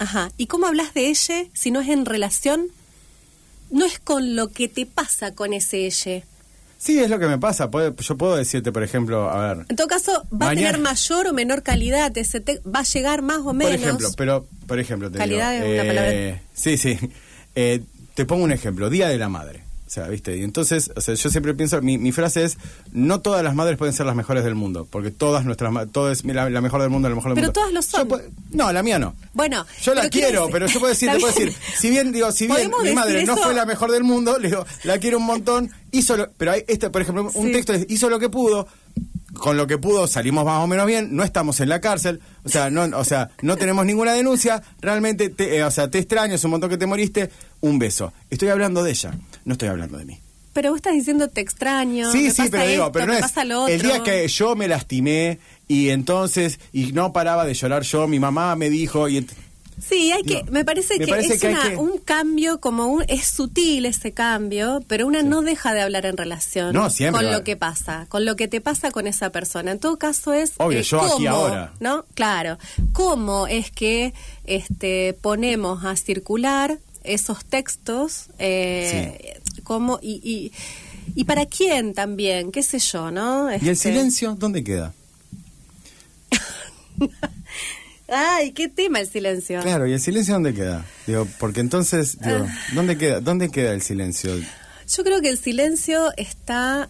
Ajá. ¿Y cómo hablas de ella si no es en relación? No es con lo que te pasa con ese ella. Sí, es lo que me pasa. Yo puedo decirte, por ejemplo, a ver, En todo caso, va a tener mayor o menor calidad, ese te- va a llegar más o menos. por ejemplo, pero, por ejemplo, te Calidad digo, es una eh, palabra. Sí, sí. Eh, te pongo un ejemplo, Día de la Madre. O sea, ¿viste? Y entonces, o sea, yo siempre pienso, mi, mi frase es, no todas las madres pueden ser las mejores del mundo, porque todas nuestras, ma- todo es la, la mejor del mundo, la mejor del Pero mundo. todas lo son. Yo no, la mía no. Bueno, Yo la pero quiero pero yo puedo decir, te puedo decir, si bien digo, si bien ¿Podemos mi madre no fue la mejor del mundo, le digo, la quiero un montón, hizo lo, pero hay este, por ejemplo, un Sí. texto es, hizo lo que pudo, con lo que pudo salimos más o menos bien, no estamos en la cárcel, o sea, no, o sea, no tenemos ninguna denuncia, realmente, te, eh, o sea, te extraño, es un montón que te moriste, un beso. Estoy hablando de ella, no estoy hablando de mí. Pero vos estás diciendo te extraño. Sí, me sí, pasa pero digo, esto, pero no me es pasa lo otro. el día que yo me lastimé y entonces y no paraba de llorar yo, mi mamá me dijo y Sí, hay que, No, me parece me que parece es que una- que- un cambio como un, es sutil ese cambio, pero una no deja de hablar en relación No, siempre con lo que pasa, con lo que te pasa con esa persona. En todo caso es Obvio, eh, yo aquí cómo, ahora. ¿no? Claro, cómo es que este ponemos a circular esos textos, eh, cómo y, y y para quién también, qué sé yo, ¿no? ¿Y el Este- silencio dónde queda? Ay, qué tema el silencio. Claro, ¿y el silencio dónde queda? Digo, porque entonces, digo, Ah. ¿dónde queda dónde queda el silencio? Yo creo que el silencio está...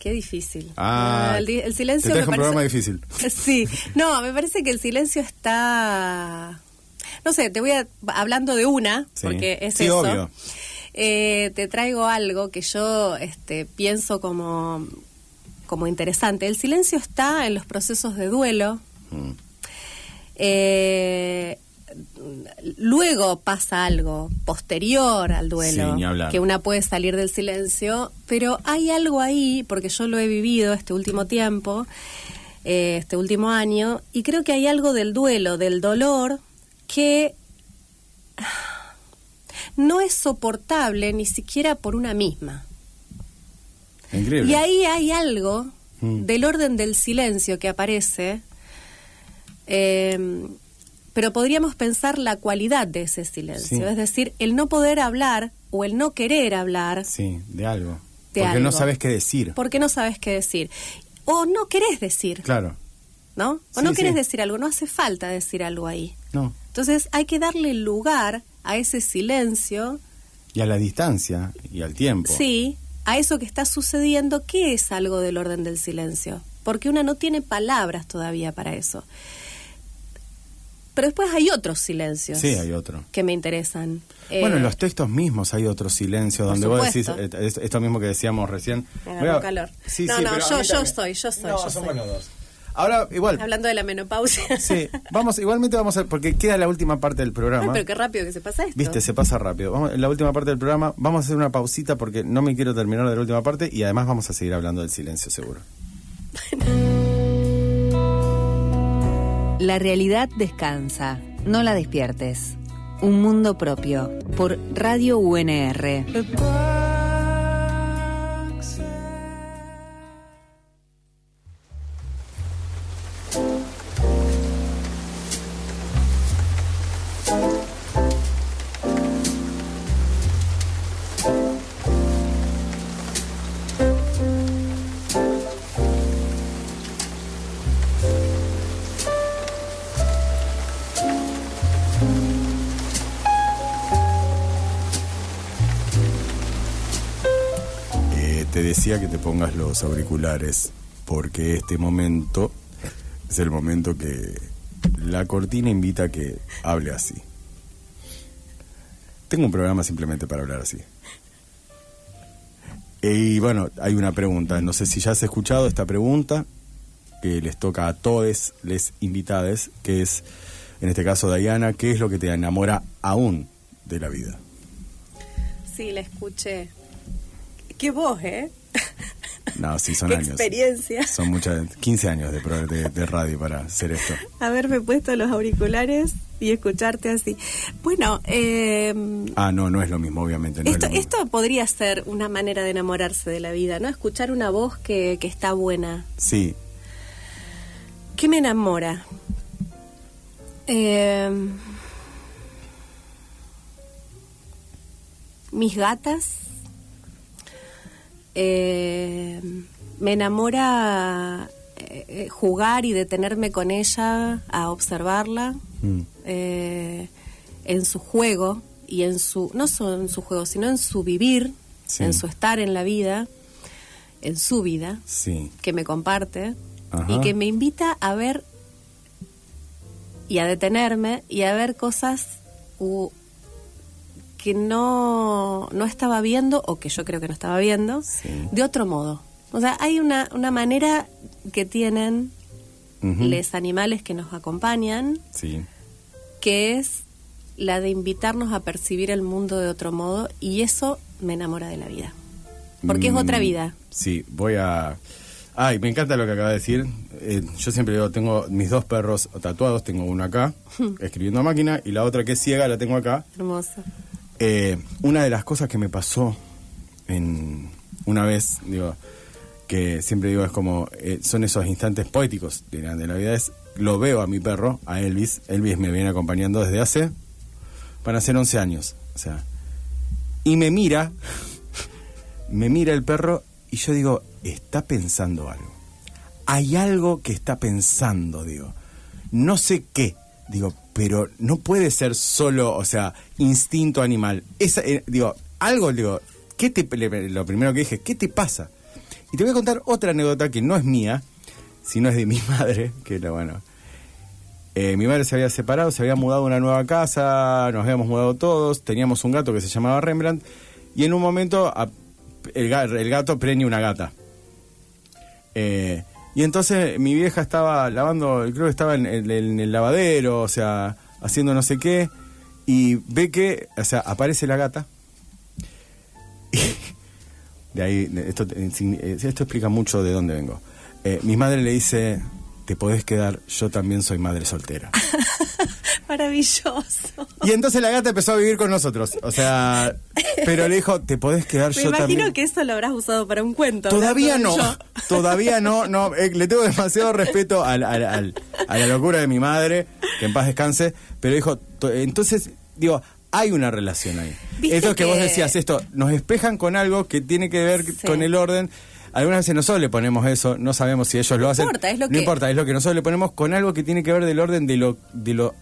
Qué difícil. Ah, el, silencio te me un programa difícil. Sí, no, me parece que el silencio está... No sé, te voy a... Hablando de una, Sí. porque es Sí, eso. obvio. eh, te traigo algo que yo este, pienso como, como interesante. El silencio está en los procesos de duelo. Mm. Eh, luego pasa algo posterior al duelo, Sí, que una puede salir del silencio, pero hay algo ahí, porque yo lo he vivido este último tiempo, eh, este último año, y creo que hay algo del duelo, del dolor, que no es soportable ni siquiera por una misma. Increíble. Y ahí hay algo Mm. del orden del silencio que aparece, eh, pero podríamos pensar la cualidad de ese silencio, Sí. es decir, el no poder hablar o el no querer hablar Sí, de algo. De porque no sabes qué decir. porque no sabes qué decir. O no querés decir, Claro. ¿No? O Sí, no querés sí. decir algo, no hace falta decir algo ahí. No. Entonces hay que darle lugar a ese silencio Y a la distancia y al tiempo. Sí, a eso que está sucediendo, ¿qué es algo del orden del silencio? Porque una no tiene palabras todavía para eso. Pero después hay otros silencios. Sí, hay otro. Que me interesan. Bueno, en Eh, los textos mismos hay otro silencio donde vos decís supuesto. eh, es- esto mismo que decíamos recién. Me Voy a- agarró calor. Sí, No, sí, no, pero yo- yo soy, yo soy, No, yo somos soy. los dos. Ahora, igual. Hablando de la menopausia. Sí, vamos, igualmente vamos a porque queda la última parte del Ay, programa. pero qué rápido que se pasa esto. Viste, se pasa rápido. Vamos, en la última parte del programa vamos a hacer una pausita porque no me quiero terminar de la última parte y además vamos a seguir hablando del silencio seguro. La realidad descansa, no la despiertes. Un mundo propio, por Radio UNR. Que te pongas los auriculares porque este momento es el momento que la cortina invita a que hable así. Tengo un programa simplemente para hablar así. Y bueno, hay una pregunta. No sé si ya has escuchado esta pregunta que les toca a todos les invitades, que es, en este caso, Diana, ¿qué es lo que te enamora aún de la vida? Sí, la escuché. Qué voz, ¿eh? No, sí, son años. experiencia. Son muchas, 15 años de, de, de radio para hacer esto. Haberme puesto los auriculares y escucharte así. Bueno, eh, Ah, no, no es lo mismo, obviamente. No esto, es lo mismo. esto podría ser una manera de enamorarse de la vida, ¿no? Escuchar una voz que, que está buena. Sí, ¿Qué me enamora? Eh, mis gatas. Eh, me enamora eh, eh, jugar y detenerme con ella a observarla Mm. eh, en su juego y en su no solo en su juego sino en su vivir Sí. en su estar en la vida en su vida sí. que me comparte Ajá. y que me invita a ver y a detenerme y a ver cosas u- que no, no estaba viendo o que yo creo que no estaba viendo Sí. de otro modo. O sea, hay una, una manera que tienen los animales que nos acompañan Sí. que es la de invitarnos a percibir el mundo de otro modo y eso me enamora de la vida. Porque es Mm, otra vida. Sí, voy a... Ay, me encanta lo que acaba de decir. Eh, yo siempre digo, tengo mis dos perros tatuados, tengo uno acá, escribiendo a máquina, y la otra que es ciega la tengo acá. Hermoso. Eh, una de las cosas que me pasó en una vez, digo, que siempre digo es como, eh, son esos instantes poéticos de la, vida, es, lo veo a mi perro, a Elvis, Elvis me viene acompañando desde hace, van a ser 11 años, o sea, y me mira, me mira el perro y yo digo, está pensando algo. Hay algo que está pensando, digo. No sé qué, digo, pero no puede ser solo, o sea, instinto animal. Esa, eh, digo, algo, digo, ¿qué te, lo primero que dije, ¿qué te pasa? Y te voy a contar otra anécdota que no es mía, sino es de mi madre, que bueno. Eh, mi madre se había separado, se había mudado a una nueva casa, nos habíamos mudado todos, teníamos un gato que se llamaba Rembrandt, y en un momento el gato preña una gata. Eh, y entonces mi vieja estaba lavando, creo que estaba en, el- lavadero, o sea, haciendo no sé qué, y ve que, o sea, aparece la gata. de ahí, esto, eh, eh, esto explica mucho de dónde vengo. Eh, mi madre le dice, te podés quedar, yo también soy madre soltera. Maravilloso. Y entonces la gata empezó a vivir con nosotros, o sea, pero le dijo, te podés quedar, Me yo imagino también. que eso lo habrás usado para un cuento. Todavía no, todavía no, no, eh, le tengo demasiado respeto al, al- al- a la locura de mi madre, que en paz descanse, pero dijo, to- entonces, digo, hay una relación ahí. Esto que, vos que- decías, esto, nos espejan con algo que tiene que ver Sí. con el orden. Algunas veces nosotros le ponemos eso, no sabemos si ellos lo hacen. importa, es lo no que- importa, es lo que nosotros le ponemos con algo que tiene que ver del orden de lo, de lo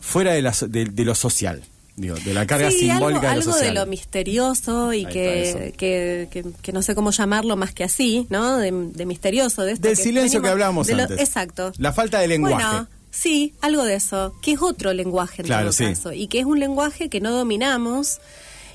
fuera de, la de, de lo social. Digo, de la carga Sí, simbólica algo, de lo algo de lo misterioso y que, que, que- que no sé cómo llamarlo más que así, ¿no? De, de misterioso, de esto Del silencio venimos- que hablábamos de lo- antes. exacto. La falta de lenguaje. Bueno, sí, algo de eso, que es otro lenguaje en Claro, todo sí. caso, y que es un lenguaje que no dominamos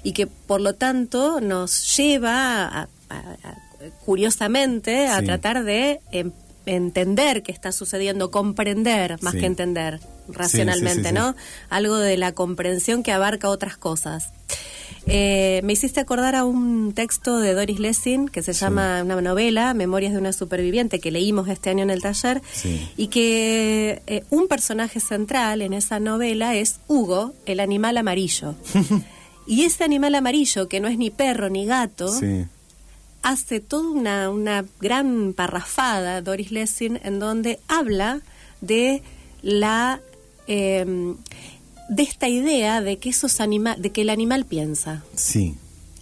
y que por lo tanto nos lleva a- a- a- curiosamente a Sí. tratar de em, entender qué está sucediendo, comprender más Sí. que entender racionalmente, sí, sí. ¿no? Algo de la comprensión que abarca otras cosas. Eh, me hiciste acordar a un texto de Doris Lessing que se llama una novela, Memorias de una superviviente, que leímos este año en el taller, y que eh, un personaje central en esa novela es Hugo, el animal amarillo. y ese animal amarillo, que no es ni perro ni gato, Sí. Hace toda una, una gran parrafada, Doris Lessing, en donde habla de la eh, de esta idea de que esos anima de que el animal piensa Sí.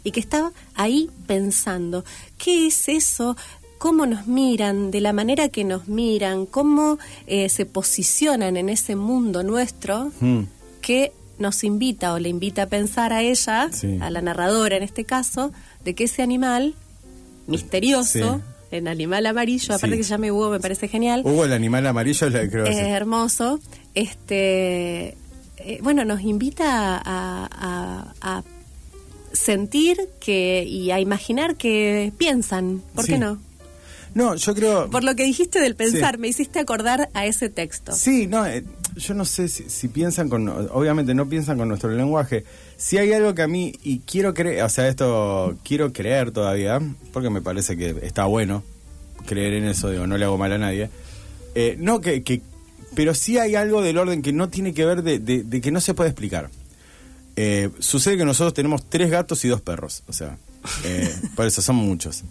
y que está ahí pensando qué es eso cómo nos miran de la manera que nos miran cómo eh, se posicionan en ese mundo nuestro Mm. que nos invita o le invita a pensar a ella, Sí. a la narradora en este caso, de que ese animal misterioso, Sí. el animal amarillo, aparte Sí. que se llame Hugo, me parece genial, Hugo, el animal amarillo, le- creo que es hermoso, este, eh, bueno, nos invita a, a- a sentir que y a imaginar que piensan, ¿por Sí. qué no? No, yo creo... Por lo que dijiste del pensar, Sí. me hiciste acordar a ese texto. Sí, no, eh, yo no sé si, si piensan con, obviamente no piensan con nuestro lenguaje. Si hay algo que a mí, y quiero creer, o sea, esto quiero creer todavía, porque me parece que está bueno creer en eso, digo, no le hago mal a nadie. Eh, no, que, que, pero sí hay algo del orden que no tiene que ver de, de- de que no se puede explicar. Eh, sucede que nosotros tenemos tres gatos y dos perros, o sea, eh, por eso son muchos.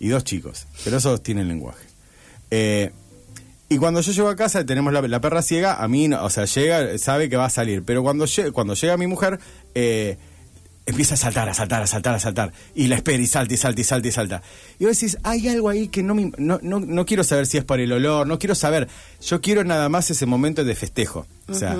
Y dos chicos, pero esos tienen lenguaje. Eh, y cuando yo llego a casa tenemos la, perra ciega, a mí, o sea, llega, sabe que va a salir. Pero cuando, cuando llega mi mujer, eh, empieza a saltar, a saltar, a saltar, a saltar. Y la espera y salta y salta y salta y salta. Y vos decís, hay algo ahí que no, me, no, no, no quiero saber si es por el olor, no quiero saber. Yo quiero nada más ese momento de festejo. O sea,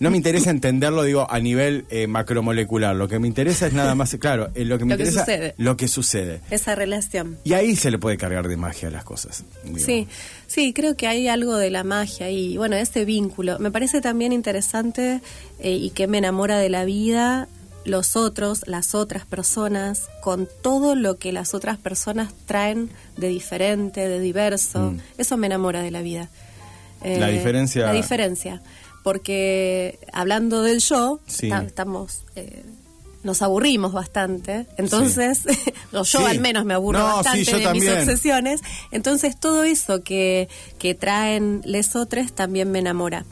no me interesa entenderlo, digo, a nivel eh, macromolecular. Lo que me interesa es nada más, claro, eh, lo que me Lo que interesa sucede. lo que sucede. Esa relación. Y ahí se le puede cargar de magia a las cosas. digo. Sí, sí, creo que hay algo de la magia y bueno, ese vínculo. Me parece también interesante eh, y que me enamora de la vida los otros, las otras personas, con todo lo que las otras personas traen de diferente, de diverso. Mm. Eso me enamora de la vida. Eh, La diferencia- La diferencia. Porque hablando del yo, Sí. ta- estamos... eh, nos aburrimos bastante, entonces, o yo Sí. al menos me aburro No, sí, bastante de también. mis obsesiones. Entonces todo eso que, que traen lesotres también me enamora.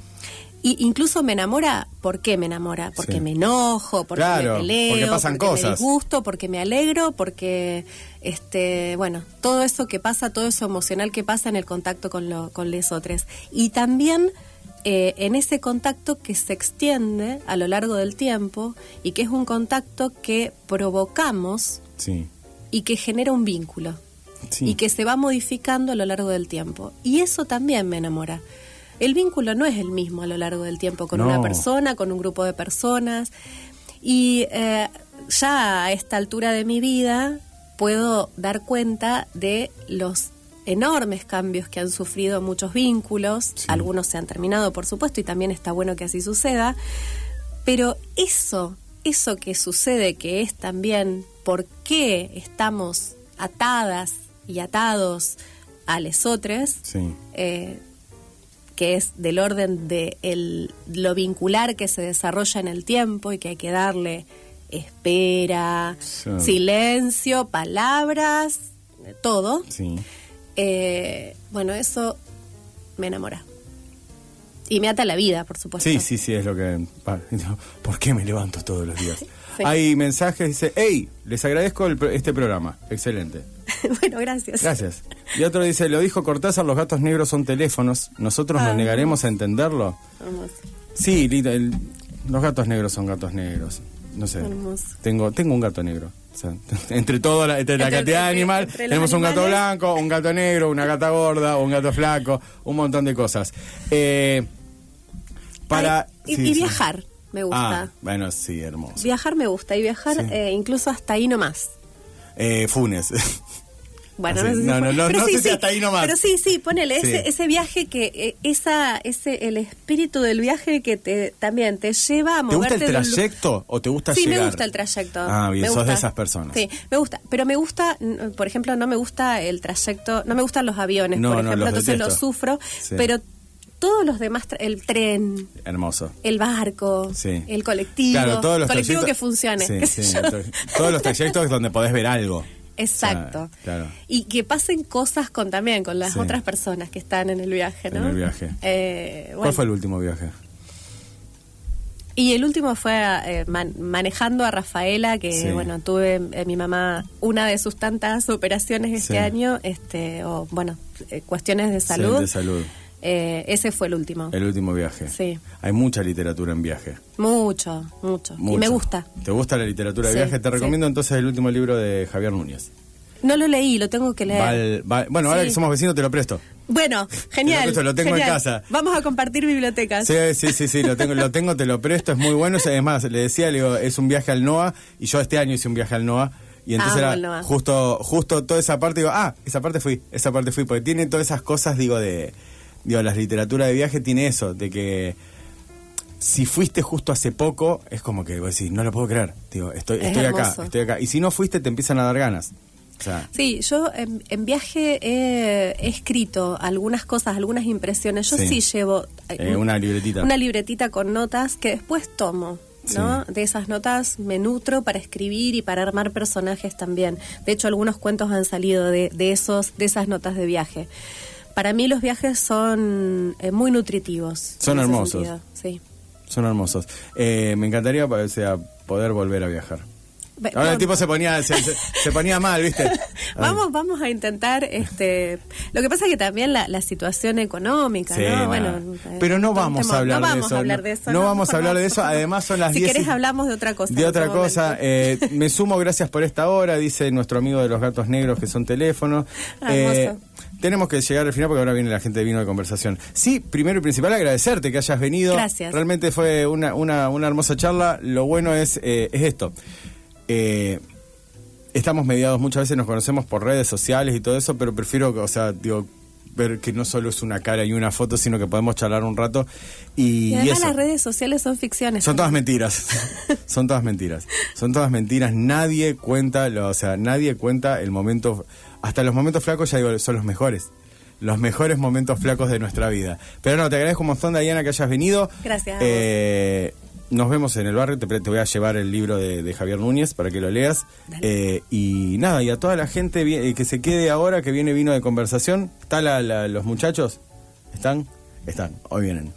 Y incluso me enamora, ¿por qué me enamora? Porque Sí. me enojo, porque Claro, me peleo, porque pasan me cosas. disgusto, porque me alegro, porque este, bueno, todo eso que pasa, todo eso emocional que pasa en el contacto con lo, con lesotres. Y también eh, en ese contacto que se extiende a lo largo del tiempo y que es un contacto que provocamos Sí. y que genera un vínculo Sí. y que se va modificando a lo largo del tiempo. Y eso también me enamora. El vínculo no es el mismo a lo largo del tiempo con No. una persona, con un grupo de personas. Y eh, ya a esta altura de mi vida puedo dar cuenta de los enormes cambios que han sufrido muchos vínculos. Sí. Algunos se han terminado, por supuesto, y también está bueno que así suceda. Pero eso, eso que sucede, que es también por qué estamos atadas y atados a lesotres, Sí. eh, que es del orden de el- lo vincular que se desarrolla en el tiempo y que hay que darle espera, Sí. silencio, palabras, todo. Sí. Eh, bueno, eso me enamora. Y me ata la vida, por supuesto. Sí, sí, sí, es lo que... ¿Por qué me levanto todos los días? Sí. Hay mensajes, dice, hey, les agradezco el este programa, excelente. bueno, gracias. Gracias. Y otro dice, lo dijo Cortázar, los gatos negros son teléfonos, ¿nosotros Ah. nos negaremos a entenderlo? Hermoso. Sí, Lita, el- los gatos negros son gatos negros. No sé. Hermoso. Tengo, tengo un gato negro. Sea, entre toda la, entre la cantidad de animal, tenemos un gato blanco, un gato negro, una gata gorda, un gato flaco, un montón de cosas. Eh, para Ay, y, sí, y sí. viajar. me gusta. Ah, bueno, sí, hermoso. Viajar me gusta y viajar Sí. eh, incluso hasta ahí nomás. Eh, Funes. Bueno, Así, no sé si no, no, no, pero no sí, sé si sí, hasta ahí nomás. Pero sí, sí, ponele Sí. ese, ese viaje que eh, esa ese el espíritu del viaje que te también te lleva a ¿Te moverte gusta el un trayecto o te gusta Sí, llegar? me gusta el trayecto. Ah, bien, Me sos gusta. de esas personas. Sí, me gusta. Pero me gusta, por ejemplo, no me gusta el trayecto, no me gustan los aviones, No, por no, ejemplo, los entonces los sufro. Sí. Pero todos los demás, el tren, Hermoso. el barco, Sí. el colectivo, Claro, todos los colectivo que funcione. Sí, sí, todos los trayectos donde podés ver algo. Exacto. Sea, claro. Y que pasen cosas con también con las Sí. otras personas que están en el viaje, ¿no? En el viaje. Eh, ¿Cuál fue el último viaje? Y el último fue eh, man- manejando a Rafaela, que Sí. bueno, tuve eh, mi mamá una de sus tantas operaciones este Sí. año, este, o bueno, eh, cuestiones de salud. De salud. Eh, ese fue el último. El último viaje. Sí. Hay mucha literatura en viaje. Mucho, mucho, Y me gusta. ¿Te gusta la literatura de Sí, viaje? Te sí. recomiendo entonces el último libro de Javier Núñez. No lo leí, lo tengo que leer. Val- Val- bueno, ahora que somos vecinos te lo presto. Bueno, genial. presto, lo tengo en casa. Vamos a compartir bibliotecas. Sí, sí, sí, sí, lo tengo, lo tengo, te lo presto, es muy bueno. Además, le decía, le digo, es un viaje al NOA, y yo este año hice un viaje al NOA, y entonces el era justo, justo toda esa parte, digo, ah, esa parte fui, esa parte fui, porque tiene todas esas cosas, digo, de, digo, la literatura de viaje tiene eso, de que si fuiste justo hace poco, es como que vos decís, no lo puedo creer, digo, estoy, Es estoy acá, estoy acá. Y si no fuiste, te empiezan a dar ganas. O sea, Sí, yo en, en viaje he, he escrito algunas cosas, algunas impresiones. Yo Sí. sí, llevo eh, Eh, una libretita. Una libretita con notas que después tomo. ¿no? De esas notas me nutro para escribir y para armar personajes también. De hecho, algunos cuentos han salido de, de esos, de esas notas de viaje. Para mí los viajes son eh, muy nutritivos. Son hermosos. sentido, Sí. son hermosos. Eh, me encantaría, o sea, poder volver a viajar. Ahora el tipo se ponía, se, se- se ponía mal, ¿viste? Vamos, vamos a intentar, este, lo que pasa es que también la, la situación económica, Sí, ¿no? Bueno, eh, pero no vamos a hablar no de vamos eso. a hablar de eso. No vamos a hablar de eso. Además son las Si 10 y- querés hablamos de otra cosa. De otra otro cosa, eh, me sumo, gracias por esta hora, dice nuestro amigo de los gatos negros que son teléfonos. Ah, Eh, hermoso. Tenemos que llegar al final porque ahora viene la gente de vino de conversación. Sí, primero y principal agradecerte que hayas venido. Gracias. Realmente fue una, una, una hermosa charla. Lo bueno es, eh, es esto. Eh, estamos mediados, muchas veces nos conocemos por redes sociales y todo eso, pero prefiero, o sea, digo, ver que no solo es una cara y una foto, sino que podemos charlar un rato. Y, Y además eso. las redes sociales son ficciones. Son todas mentiras. Son todas mentiras. Son todas mentiras. Nadie cuenta, lo- o sea, nadie cuenta el momento. Hasta los momentos flacos, ya digo, son los mejores. Los mejores momentos flacos de nuestra vida. Pero no, te agradezco un montón, Diana, que hayas venido. Gracias. Eh, nos vemos en el barrio. Te, voy a llevar el libro de, de Javier Núñez para que lo leas. Eh, y nada, y a toda la gente vi- eh, que se quede ahora, que viene vino de conversación. ¿Están la- la- los muchachos? ¿Están? Están. Hoy vienen.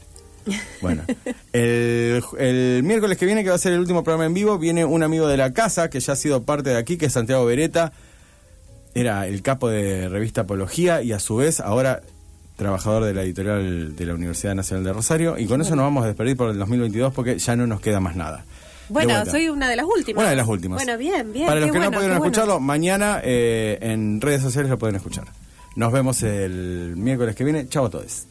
Bueno, el, el miércoles que viene, que va a ser el último programa en vivo, viene un amigo de la casa que ya ha sido parte de aquí, que es Santiago Beretta. Era el capo de revista Apología y a su vez ahora trabajador de la editorial de la Universidad Nacional de Rosario. Y con eso nos vamos a despedir por el 2022 porque ya no nos queda más nada. Bueno, soy una de las últimas. Una de las últimas. Bueno, bien, bien. Para los que bueno, no pudieron bueno. escucharlo, mañana eh, en redes sociales lo pueden escuchar. Nos vemos el miércoles que viene. Chao a todos.